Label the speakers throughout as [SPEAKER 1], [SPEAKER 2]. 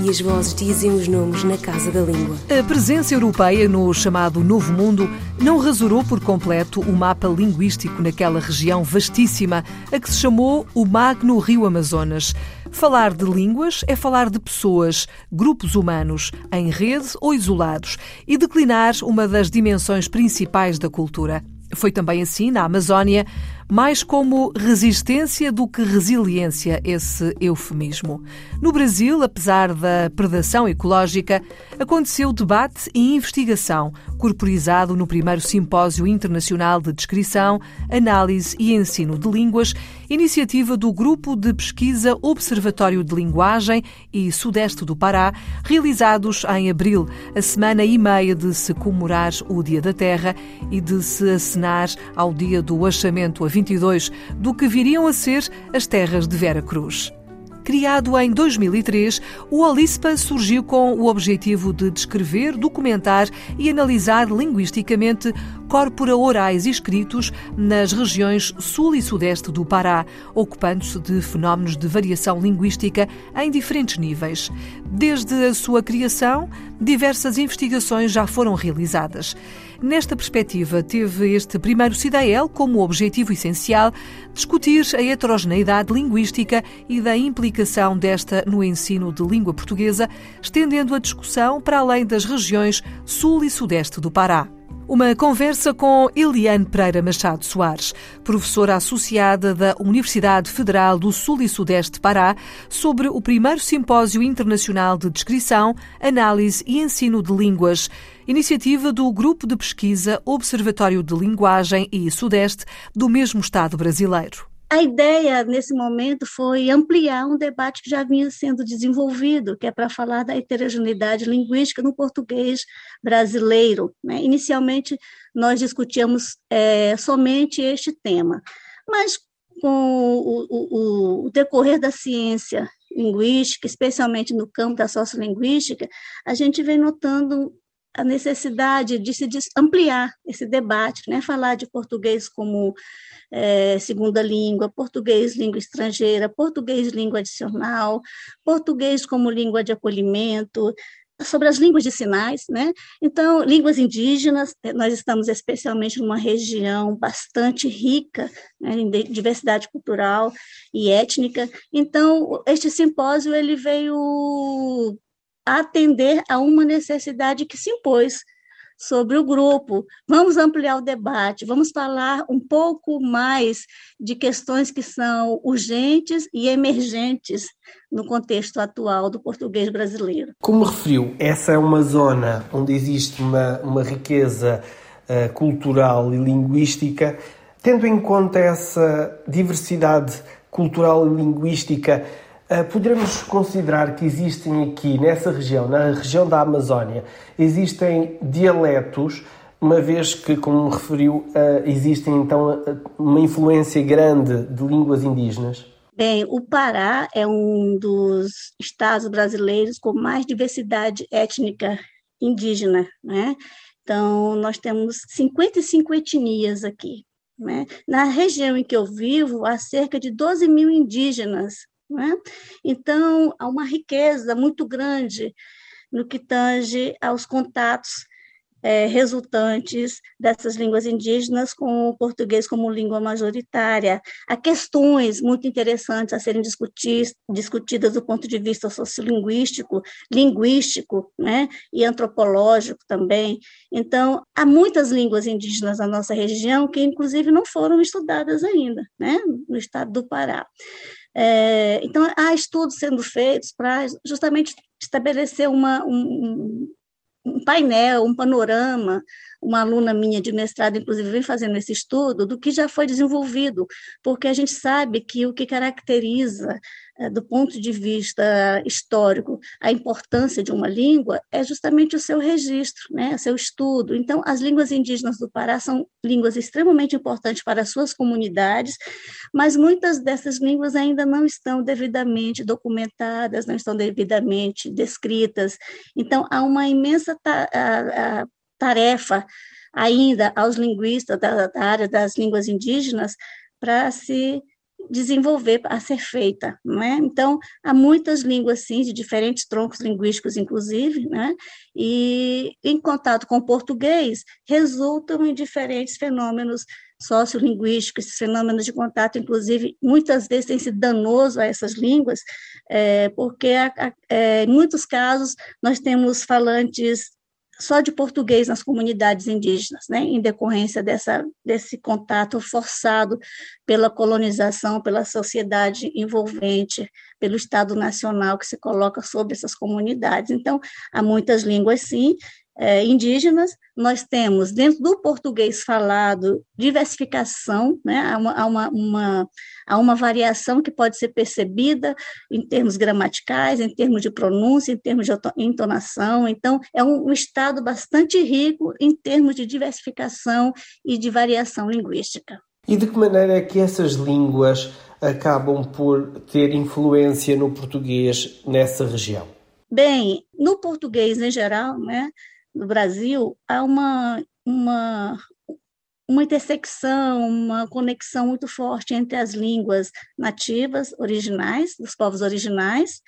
[SPEAKER 1] e as vozes dizem os nomes na Casa da Língua.
[SPEAKER 2] A presença europeia no chamado Novo Mundo não rasurou por completo o mapa linguístico naquela região vastíssima, a que se chamou o Magno Rio Amazonas. Falar de línguas é falar de pessoas, grupos humanos, em rede ou isolados, e declinar uma das dimensões principais da cultura. Foi também assim na Amazónia, mais como resistência do que resiliência, esse eufemismo. No Brasil, apesar da predação ecológica, aconteceu debate e investigação, corporizado no primeiro Simpósio Internacional de Descrição, Análise e Ensino de Línguas, iniciativa do Grupo de Pesquisa Observatório de Linguagem e Sudeste do Pará, realizados em abril, a semana e meia de se comemorar o Dia da Terra e de se acenar ao dia do achamento a 2022 do que viriam a ser as terras de Vera Cruz. Criado em 2003, o Olispa surgiu com o objetivo de descrever, documentar e analisar linguisticamente corpora orais e escritos nas regiões sul e sudeste do Pará, ocupando-se de fenómenos de variação linguística em diferentes níveis. Desde a sua criação, diversas investigações já foram realizadas. Nesta perspectiva, teve este primeiro CIDAEL como objetivo essencial discutir a heterogeneidade linguística e da implicação desta no ensino de língua portuguesa, estendendo a discussão para além das regiões sul e sudeste do Pará. Uma conversa com Eliane Pereira Machado Soares, professora associada da Universidade Federal do Sul e Sudeste de Pará, sobre o primeiro Simpósio Internacional de Descrição, Análise e Ensino de Línguas, iniciativa do Grupo de Pesquisa Observatório de Linguagem e Sudeste do mesmo Estado brasileiro.
[SPEAKER 3] A ideia, nesse momento, foi ampliar um debate que já vinha sendo desenvolvido, que é para falar da heterogeneidade linguística no português brasileiro. Né? Inicialmente, nós discutíamos é, somente este tema, mas com o, o, o decorrer da ciência linguística, especialmente no campo da sociolinguística, a gente vem notando a necessidade de se ampliar esse debate, né? falar de português como é, segunda língua, português língua estrangeira, português língua adicional, português como língua de acolhimento, sobre as línguas de sinais, né? Então, línguas indígenas, eh, nós estamos especialmente numa região bastante rica né, em diversidade cultural e étnica. Então, este simpósio ele veio atender a uma necessidade que se impôs sobre o grupo. Vamos ampliar o debate, vamos falar um pouco mais de questões que são urgentes e emergentes no contexto atual do português brasileiro.
[SPEAKER 4] Como referiu, essa é uma zona onde existe uma, uma riqueza uh, cultural e linguística. Tendo em conta essa diversidade cultural e linguística, poderemos considerar que existem aqui, nessa região, na região da Amazónia, existem dialetos, uma vez que, como referiu, eh, existem então uma influência grande de línguas indígenas?
[SPEAKER 3] Bem, o Pará é um dos estados brasileiros com mais diversidade étnica indígena, né? Então, nós temos 55 etnias aqui. Né? Na região em que eu vivo, há cerca de 12 mil indígenas né? Então, há uma riqueza muito grande no que tange aos contatos é, resultantes dessas línguas indígenas com o português como língua majoritária. Há questões muito interessantes a serem discutidas do ponto de vista sociolinguístico, linguístico né, e antropológico também. Então, há muitas línguas indígenas na nossa região que, inclusive, não foram estudadas ainda, né, no estado do Pará. É, então, há estudos sendo feitos para justamente estabelecer uma, um, um painel, um panorama. Uma aluna minha de mestrado, inclusive, vem fazendo esse estudo do que já foi desenvolvido, porque a gente sabe que o que caracteriza do ponto de vista histórico, a importância de uma língua é justamente o seu registro, né, o seu estudo. Então, as línguas indígenas do Pará são línguas extremamente importantes para as suas comunidades, mas muitas dessas línguas ainda não estão devidamente documentadas, não estão devidamente descritas. Então, há uma imensa tarefa ainda aos linguistas da, da área das línguas indígenas para se desenvolver, a ser feita, não é? Então, há muitas línguas, sim, de diferentes troncos linguísticos, inclusive, né? E, em contato com o português, resultam em diferentes fenômenos sociolinguísticos, esses fenômenos de contato, inclusive, muitas vezes têm sido danoso a essas línguas, é, porque, é, em muitos casos, nós temos falantes só de português nas comunidades indígenas, né, em decorrência dessa, desse contato forçado pela colonização, pela sociedade envolvente, pelo Estado Nacional que se coloca sobre essas comunidades. Então, há muitas línguas, sim, é, indígenas, nós temos, dentro do português falado, diversificação, né? há, uma, há, uma, uma, há uma variação que pode ser percebida em termos gramaticais, em termos de pronúncia, em termos de entonação, então, é um, um estado bastante rico em termos de diversificação e de variação linguística.
[SPEAKER 4] E de que maneira é que essas línguas acabam por ter influência no português nessa região?
[SPEAKER 3] Bem, no português em geral, né, no Brasil, há uma, uma, uma intersecção, uma conexão muito forte entre as línguas nativas, originais, dos povos originais,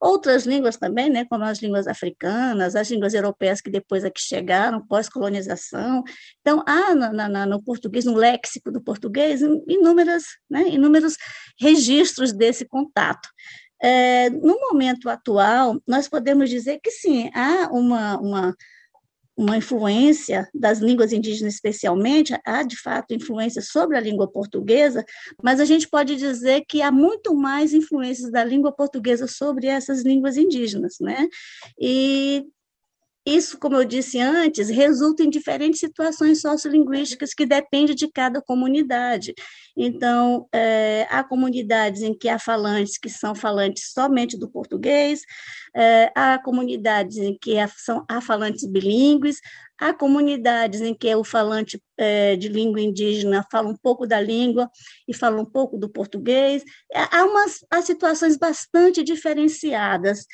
[SPEAKER 3] outras línguas também, né, como as línguas africanas, as línguas europeias que depois aqui chegaram, pós-colonização. Então, há na, na, no português, no léxico do português, inúmeras, né, inúmeros registros desse contato. É, no momento atual, nós podemos dizer que sim, há uma, uma uma influência das línguas indígenas, especialmente, há de fato influência sobre a língua portuguesa, mas a gente pode dizer que há muito mais influências da língua portuguesa sobre essas línguas indígenas, né? E isso, como eu disse antes, resulta em diferentes situações sociolinguísticas que dependem de cada comunidade. Então, é, há comunidades em que há falantes que são falantes somente do português, é, há comunidades em que há, são, há falantes bilíngues, há comunidades em que o falante é, de língua indígena fala um pouco da língua e fala um pouco do português. Há, umas, há situações bastante diferenciadas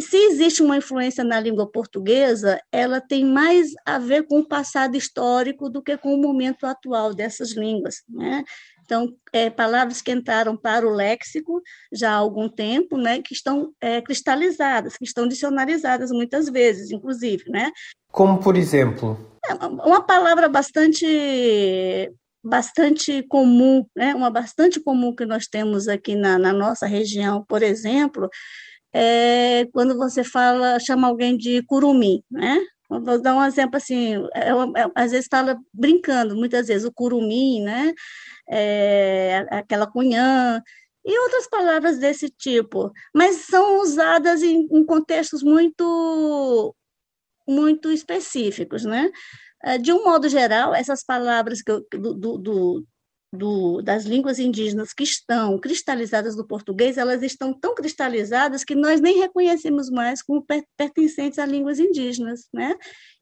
[SPEAKER 3] e se existe uma influência na língua portuguesa, ela tem mais a ver com o passado histórico do que com o momento atual dessas línguas. Né? Então, é, palavras que entraram para o léxico já há algum tempo, né, que estão é, cristalizadas, que estão dicionarizadas muitas vezes, inclusive. Né?
[SPEAKER 4] Como, por exemplo?
[SPEAKER 3] É uma palavra bastante bastante comum, né? uma bastante comum que nós temos aqui na, na nossa região, por exemplo, é quando você fala, chama alguém de curumim, né? Vou dar um exemplo assim, é, é, às vezes fala brincando, muitas vezes o curumim, né? É, aquela cunhã, e outras palavras desse tipo, mas são usadas em, em contextos muito muito específicos, né? É, de um modo geral, essas palavras que eu, do, do, do, das línguas indígenas que estão cristalizadas no português, elas estão tão cristalizadas que nós nem reconhecemos mais como pertencentes a línguas indígenas, né?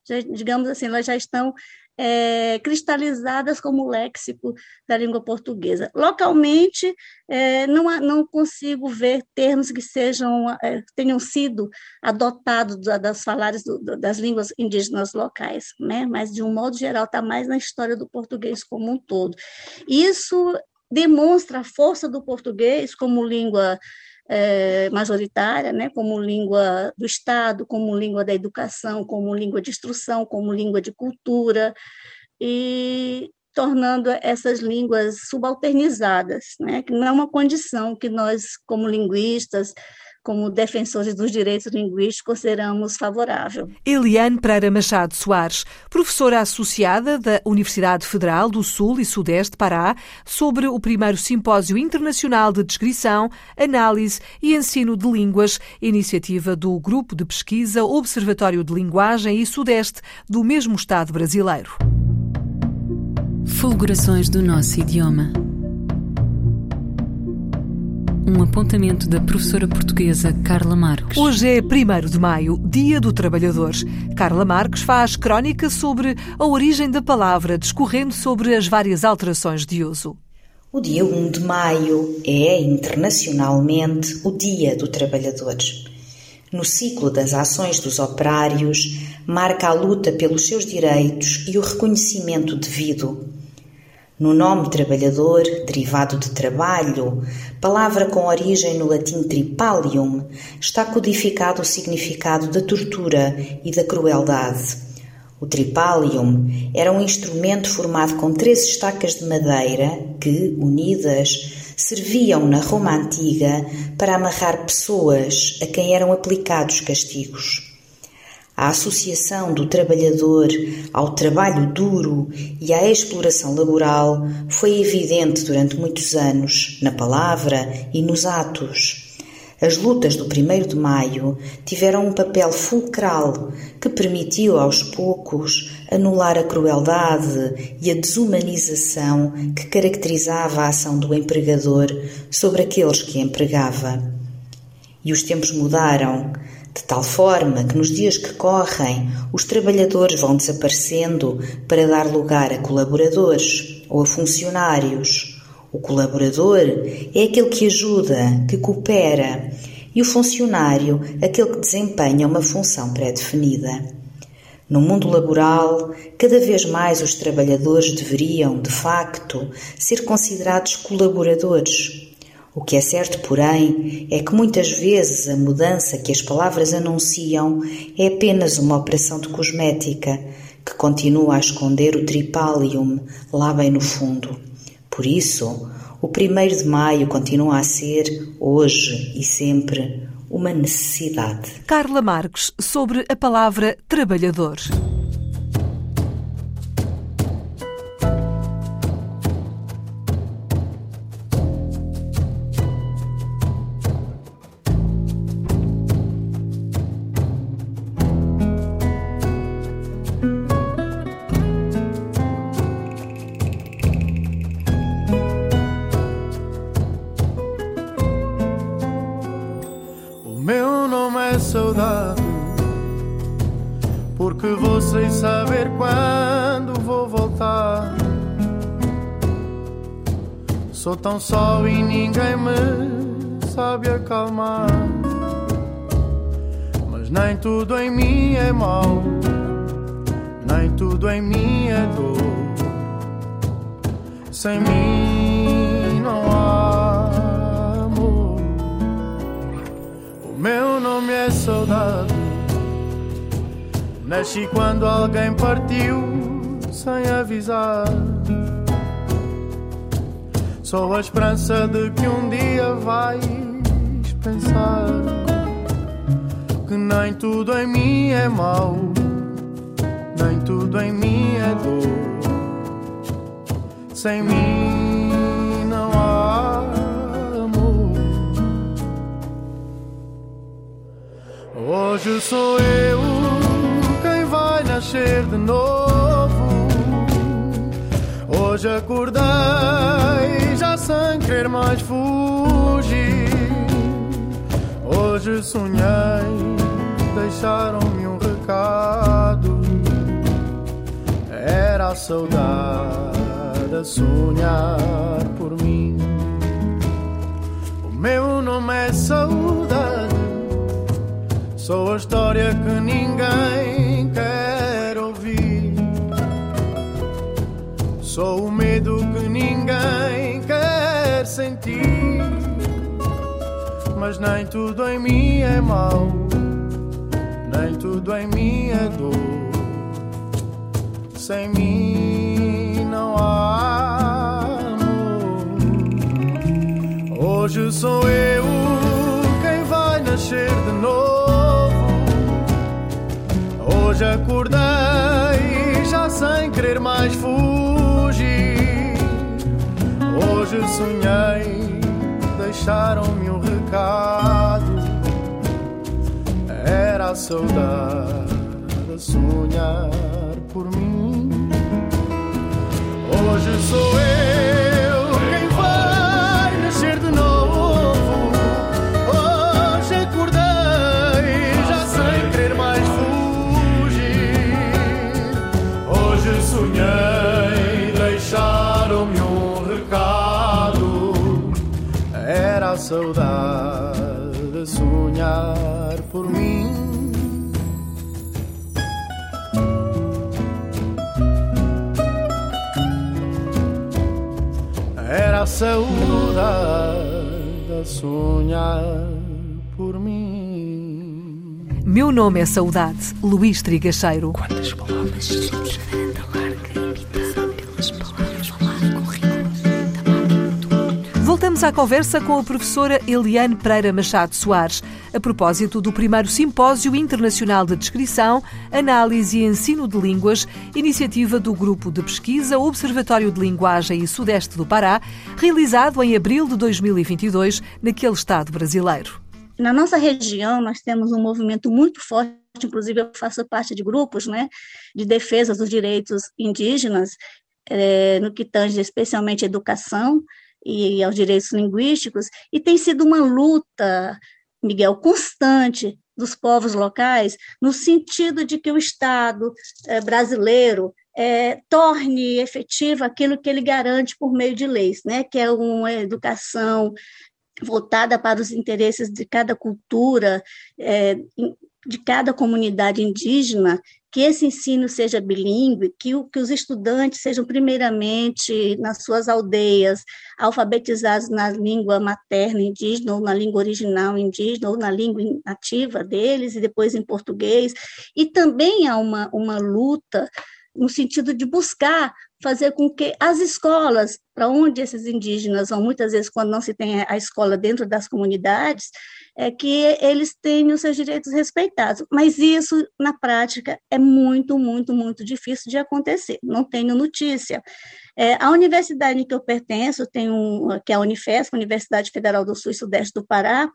[SPEAKER 3] Já, digamos assim, elas já estão é, cristalizadas como léxico da língua portuguesa. Localmente, é, não, não consigo ver termos que sejam é, tenham sido adotados das falares do, das línguas indígenas locais, né? mas, de um modo geral, está mais na história do português como um todo. Isso demonstra a força do português como língua é, majoritária, né, como língua do Estado, como língua da educação, como língua de instrução, como língua de cultura, e tornando essas línguas subalternizadas, né, que não é uma condição que nós, como linguistas, como defensores dos direitos linguísticos, consideramos favorável.
[SPEAKER 2] Eliane Pereira Machado Soares, professora associada da Universidade Federal do Sul e Sudeste Pará, sobre o primeiro Simpósio Internacional de Descrição, Análise e Ensino de Línguas, iniciativa do Grupo de Pesquisa Observatório de Linguagem e Sudeste do mesmo Estado brasileiro.
[SPEAKER 5] Fulgurações do nosso idioma um apontamento da professora portuguesa Carla Marques.
[SPEAKER 2] Hoje é 1 de maio, Dia do Trabalhador. Carla Marques faz crónica sobre a origem da palavra, discorrendo sobre as várias alterações de uso.
[SPEAKER 6] O dia 1 de maio é, internacionalmente, o Dia do Trabalhador. No ciclo das ações dos operários, marca a luta pelos seus direitos e o reconhecimento devido. No nome trabalhador, derivado de trabalho, palavra com origem no latim tripalium, está codificado o significado da tortura e da crueldade. O tripalium era um instrumento formado com três estacas de madeira que, unidas, serviam na Roma antiga para amarrar pessoas a quem eram aplicados castigos. A associação do trabalhador ao trabalho duro e à exploração laboral foi evidente durante muitos anos, na palavra e nos atos. As lutas do 1 de Maio tiveram um papel fulcral que permitiu aos poucos anular a crueldade e a desumanização que caracterizava a ação do empregador sobre aqueles que empregava. E os tempos mudaram de tal forma que nos dias que correm os trabalhadores vão desaparecendo para dar lugar a colaboradores ou a funcionários. O colaborador é aquele que ajuda, que coopera, e o funcionário aquele que desempenha uma função pré-definida. No mundo laboral, cada vez mais os trabalhadores deveriam, de facto, ser considerados colaboradores o que é certo, porém, é que muitas vezes a mudança que as palavras anunciam é apenas uma operação de cosmética que continua a esconder o tripalium lá bem no fundo. Por isso, o 1 de maio continua a ser, hoje e sempre, uma necessidade.
[SPEAKER 2] Carla Marques, sobre a palavra trabalhador.
[SPEAKER 7] Tão só e ninguém me sabe acalmar. Mas nem tudo em mim é mau, nem tudo em mim é dor. Sem mim não há amor. O meu nome é saudade. Nasci quando alguém partiu sem avisar. Sou a esperança de que um dia vais pensar que nem tudo em mim é mau, nem tudo em mim é dor. Sem mim não há amor. Hoje sou eu quem vai nascer de novo. Hoje acordei sem querer mais fugir. Hoje sonhei, deixaram-me um recado. Era a saudade a sonhar por mim. O meu nome é saudade, sou a história que ninguém quer ouvir. Sou o ninguém quer sentir. Mas nem tudo em mim é mau, nem tudo em mim é dor. Sem mim não há amor. Hoje sou eu quem vai nascer de novo. Hoje acordei já sem querer mais fugir. Hoje sonhei, deixaram-me um recado. Era a saudade a sonhar por mim. Hoje sou eu saudade a sonhar por mim. Era a saudade a sonhar por mim.
[SPEAKER 2] Meu nome é Saudade, Luís Trigacheiro.
[SPEAKER 8] Quantas palavras?
[SPEAKER 1] Pelas palavras.
[SPEAKER 2] Voltamos à conversa com a professora Eliane Pereira Machado Soares, a propósito do primeiro Simpósio Internacional de Descrição, Análise e Ensino de Línguas, iniciativa do Grupo de Pesquisa Observatório de Linguagem e Sudeste do Pará, realizado em abril de 2022 naquele estado brasileiro.
[SPEAKER 3] Na nossa região, nós temos um movimento muito forte, inclusive eu faço parte de grupos né, de defesa dos direitos indígenas, eh, no que tange especialmente educação e aos direitos linguísticos, e tem sido uma luta, Miguel, constante dos povos locais, no sentido de que o Estado eh, brasileiro eh, torne efetivo aquilo que ele garante por meio de leis, né, que é uma educação voltada para os interesses de cada cultura, é, de cada comunidade indígena, que esse ensino seja bilíngue, que, que os estudantes sejam primeiramente nas suas aldeias, alfabetizados na língua materna indígena, ou na língua original indígena, ou na língua nativa deles, e depois em português. E também há uma, uma luta no sentido de buscar fazer com que as escolas, para onde esses indígenas vão, muitas vezes, quando não se tem a escola dentro das comunidades, é que eles tenham seus direitos respeitados. Mas isso, na prática, é muito, muito, muito difícil de acontecer. Não tenho notícia. É, a universidade em que eu pertenço, tem um, que é a Unifesp, Universidade Federal do Sul e Sudeste do Pará,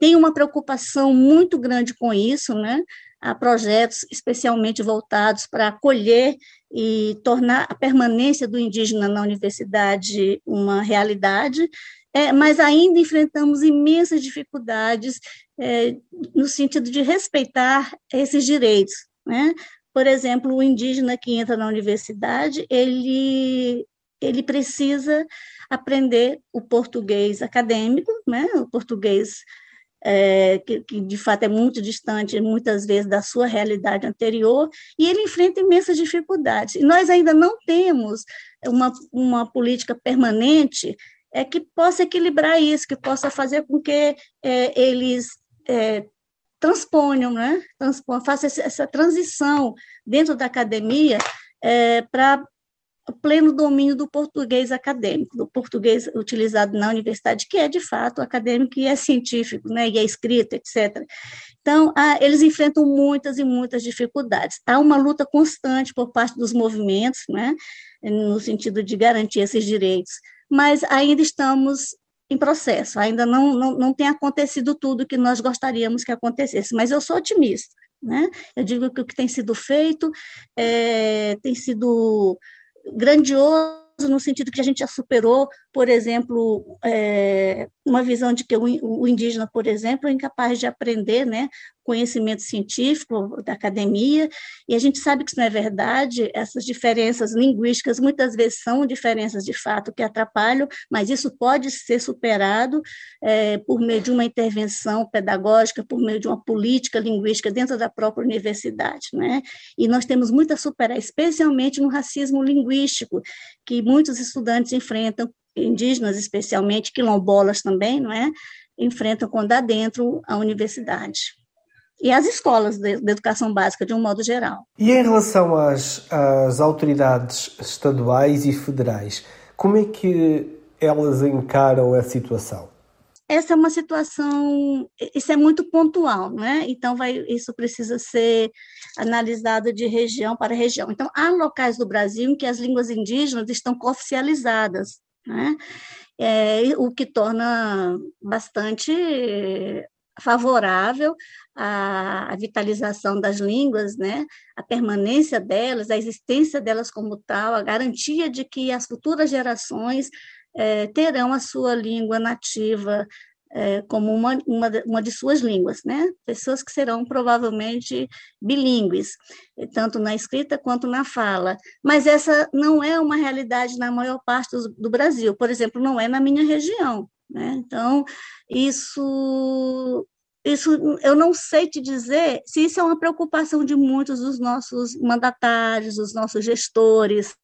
[SPEAKER 3] tem uma preocupação muito grande com isso, né? Há projetos especialmente voltados para acolher e tornar a permanência do indígena na universidade uma realidade, é, mas ainda enfrentamos imensas dificuldades é, no sentido de respeitar esses direitos. Né? Por exemplo, o indígena que entra na universidade, ele, ele precisa aprender o português acadêmico, né? o português é, que, que, de fato é muito distante, muitas vezes, da sua realidade anterior, e ele enfrenta imensas dificuldades. E nós ainda não temos uma, uma política permanente é, que possa equilibrar isso, que possa fazer com que é, eles é, transponham, né? Transpon, façam essa transição dentro da academia é, para o pleno domínio do português acadêmico, do português utilizado na universidade, que é de fato acadêmico e é científico, né, e é escrito, etc. Então, ah, eles enfrentam muitas e muitas dificuldades. Há uma luta constante por parte dos movimentos, né, no sentido de garantir esses direitos, mas ainda estamos em processo, ainda não, não, não tem acontecido tudo que nós gostaríamos que acontecesse, mas eu sou otimista. Né? Eu digo que o que tem sido feito é, tem sido grandioso no sentido que a gente já superou, por exemplo, é, uma visão de que o, indígena, por exemplo, é incapaz de aprender, né, conhecimento científico da academia, e a gente sabe que isso não é verdade, essas diferenças linguísticas muitas vezes são diferenças de fato que atrapalham, mas isso pode ser superado é, por meio de uma intervenção pedagógica, por meio de uma política linguística dentro da própria universidade, né? E nós temos muito a superar, especialmente no racismo linguístico, que muitos estudantes enfrentam, indígenas especialmente, quilombolas também, não é? Enfrentam quando adentro a universidade e as escolas de, de, educação básica, de um modo geral.
[SPEAKER 4] E em relação às, às autoridades estaduais e federais, como é que elas encaram a situação?
[SPEAKER 3] Essa é uma situação, isso é muito pontual, né? Então, vai, isso precisa ser analisado de região para região. Então, há locais do Brasil em que as línguas indígenas estão cooficializadas, né? É, o que torna bastante favorável à, vitalização das línguas, né, a permanência delas, a existência delas como tal, a garantia de que as futuras gerações é, terão a sua língua nativa é, como uma, uma, uma de suas línguas, né? Pessoas que serão provavelmente bilíngues, tanto na escrita quanto na fala. Mas essa não é uma realidade na maior parte do, do Brasil. Por exemplo, não é na minha região. Né? Então, isso isso eu não sei te dizer se isso é uma preocupação de muitos dos nossos mandatários, dos nossos gestores,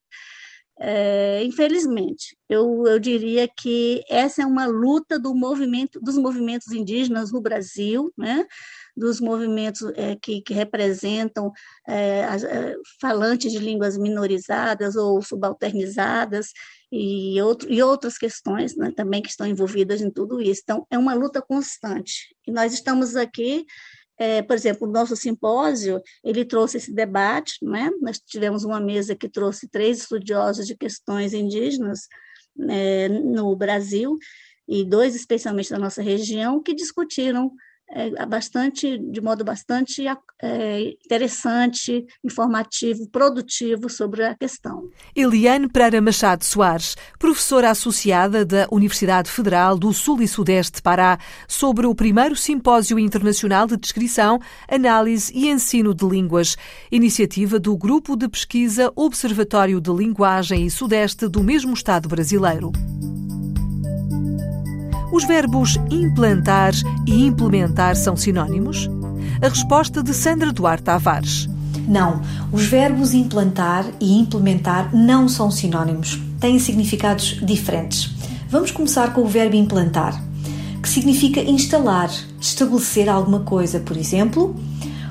[SPEAKER 3] é, infelizmente, eu, eu diria que essa é uma luta do movimento, dos movimentos indígenas no Brasil, né? dos movimentos é, que, que, representam é, as, é, falantes de línguas minorizadas ou subalternizadas e, outro, e outras questões né, também que estão envolvidas em tudo isso. Então, é uma luta constante. E nós estamos aqui é, por exemplo, o nosso simpósio, ele trouxe esse debate, né? nós tivemos uma mesa que trouxe três estudiosos de questões indígenas é, no Brasil, e dois especialmente da nossa região, que discutiram é, bastante, de modo bastante é, interessante, informativo, produtivo sobre a questão.
[SPEAKER 2] Eliane Pereira Machado Soares, professora associada da Universidade Federal do Sul e Sudeste de Pará, sobre o primeiro Simpósio Internacional de Descrição, Análise e Ensino de Línguas, iniciativa do Grupo de Pesquisa Observatório de Linguagem e Sudeste do mesmo Estado brasileiro. Os verbos implantar e implementar são sinónimos? A resposta de Sandra Duarte Tavares.
[SPEAKER 9] Não, os verbos implantar e implementar não são sinónimos, têm significados diferentes. Vamos começar com o verbo implantar, que significa instalar, estabelecer alguma coisa. Por exemplo,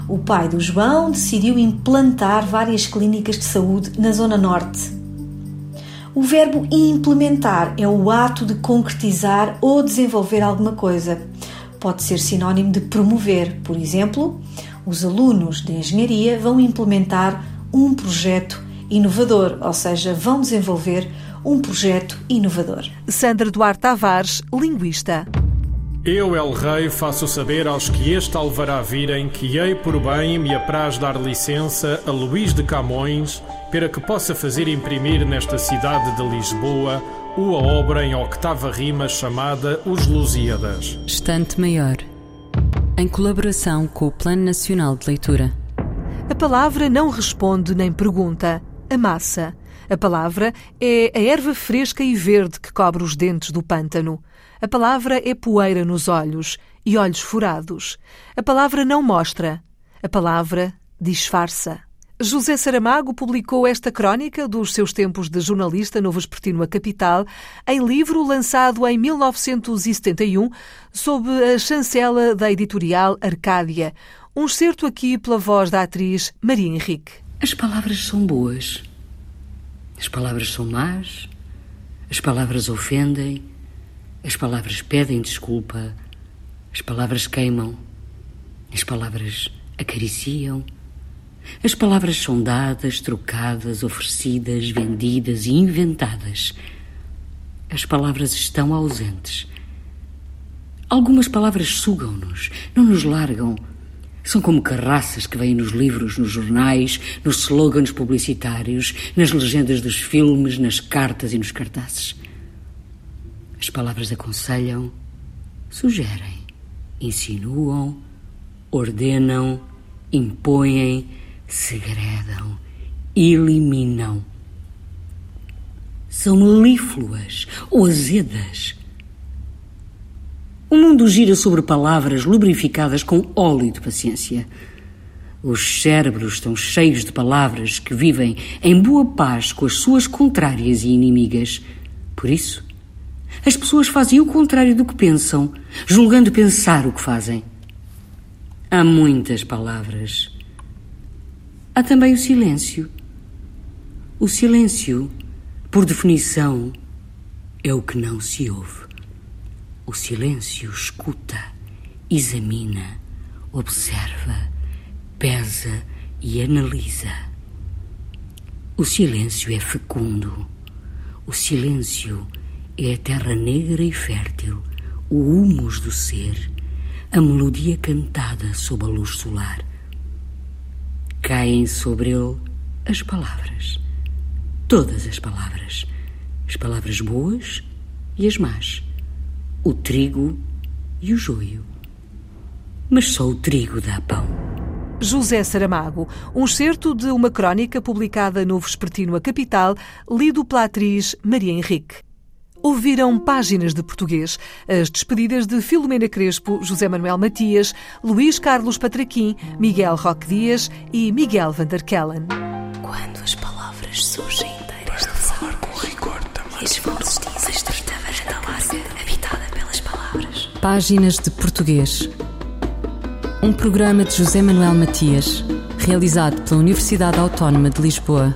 [SPEAKER 9] o pai do João decidiu implantar várias clínicas de saúde na Zona Norte o verbo implementar é o ato de concretizar ou desenvolver alguma coisa. Pode ser sinónimo de promover. Por exemplo, os alunos de engenharia vão implementar um projeto inovador, ou seja, vão desenvolver um projeto inovador.
[SPEAKER 2] Sandra Duarte Tavares, linguista.
[SPEAKER 10] Eu, El Rei, faço saber aos que este alvará virem que hei por bem me apraz dar licença a Luís de Camões para que possa fazer imprimir nesta cidade de Lisboa uma obra em octava rima chamada Os Lusíadas.
[SPEAKER 5] Estante Maior, em colaboração com o Plano Nacional de Leitura.
[SPEAKER 2] A palavra não responde nem pergunta, a massa. A palavra é a erva fresca e verde que cobre os dentes do pântano. A palavra é poeira nos olhos e olhos furados. A palavra não mostra. A palavra disfarça. José Saramago publicou esta crónica dos seus tempos de jornalista no Vespertino A Capital, em livro lançado em 1971, sob a chancela da editorial Arcádia. Um excerto aqui pela voz da atriz Maria Henrique.
[SPEAKER 11] As palavras são boas. As palavras são más. As palavras ofendem. As palavras pedem desculpa. As palavras queimam. As palavras acariciam. As palavras são dadas, trocadas, oferecidas, vendidas e inventadas. As palavras estão ausentes. Algumas palavras sugam-nos, não nos largam. São como carraças que vêm nos livros, nos jornais, nos slogans publicitários, nas legendas dos filmes, nas cartas e nos cartazes. As palavras aconselham, sugerem, insinuam, ordenam, impõem, segredam, eliminam. São melífluas ou azedas. O mundo gira sobre palavras lubrificadas com óleo de paciência. Os cérebros estão cheios de palavras que vivem em boa paz com as suas contrárias e inimigas. Por isso, as pessoas fazem o contrário do que pensam, julgando pensar o que fazem. Há muitas palavras Há também o silêncio. O silêncio, por definição, é o que não se ouve. O silêncio escuta, examina, observa, pesa e analisa. O silêncio é fecundo. O silêncio é a terra negra e fértil, o humus do ser, a melodia cantada sob a luz solar caem sobre ele as palavras. Todas as palavras. As palavras boas e as más. O trigo E o joio? Mas só o trigo dá pão.
[SPEAKER 2] José Saramago, um excerto de uma crónica publicada no Vespertino A Capital, lido pela atriz Maria Henrique. Ouviram páginas de português, as despedidas de Filomena Crespo, José Manuel Matias, Luís Carlos Patraquim, Miguel Roque Dias e Miguel Vanderkellen.
[SPEAKER 1] Quando as palavras surgem inteiras de falar com rigor também. E as vozes dizem estreita varanda larga, habitada pelas palavras.
[SPEAKER 5] Páginas de português. Um programa de José Manuel Matias, realizado pela Universidade Autónoma de Lisboa.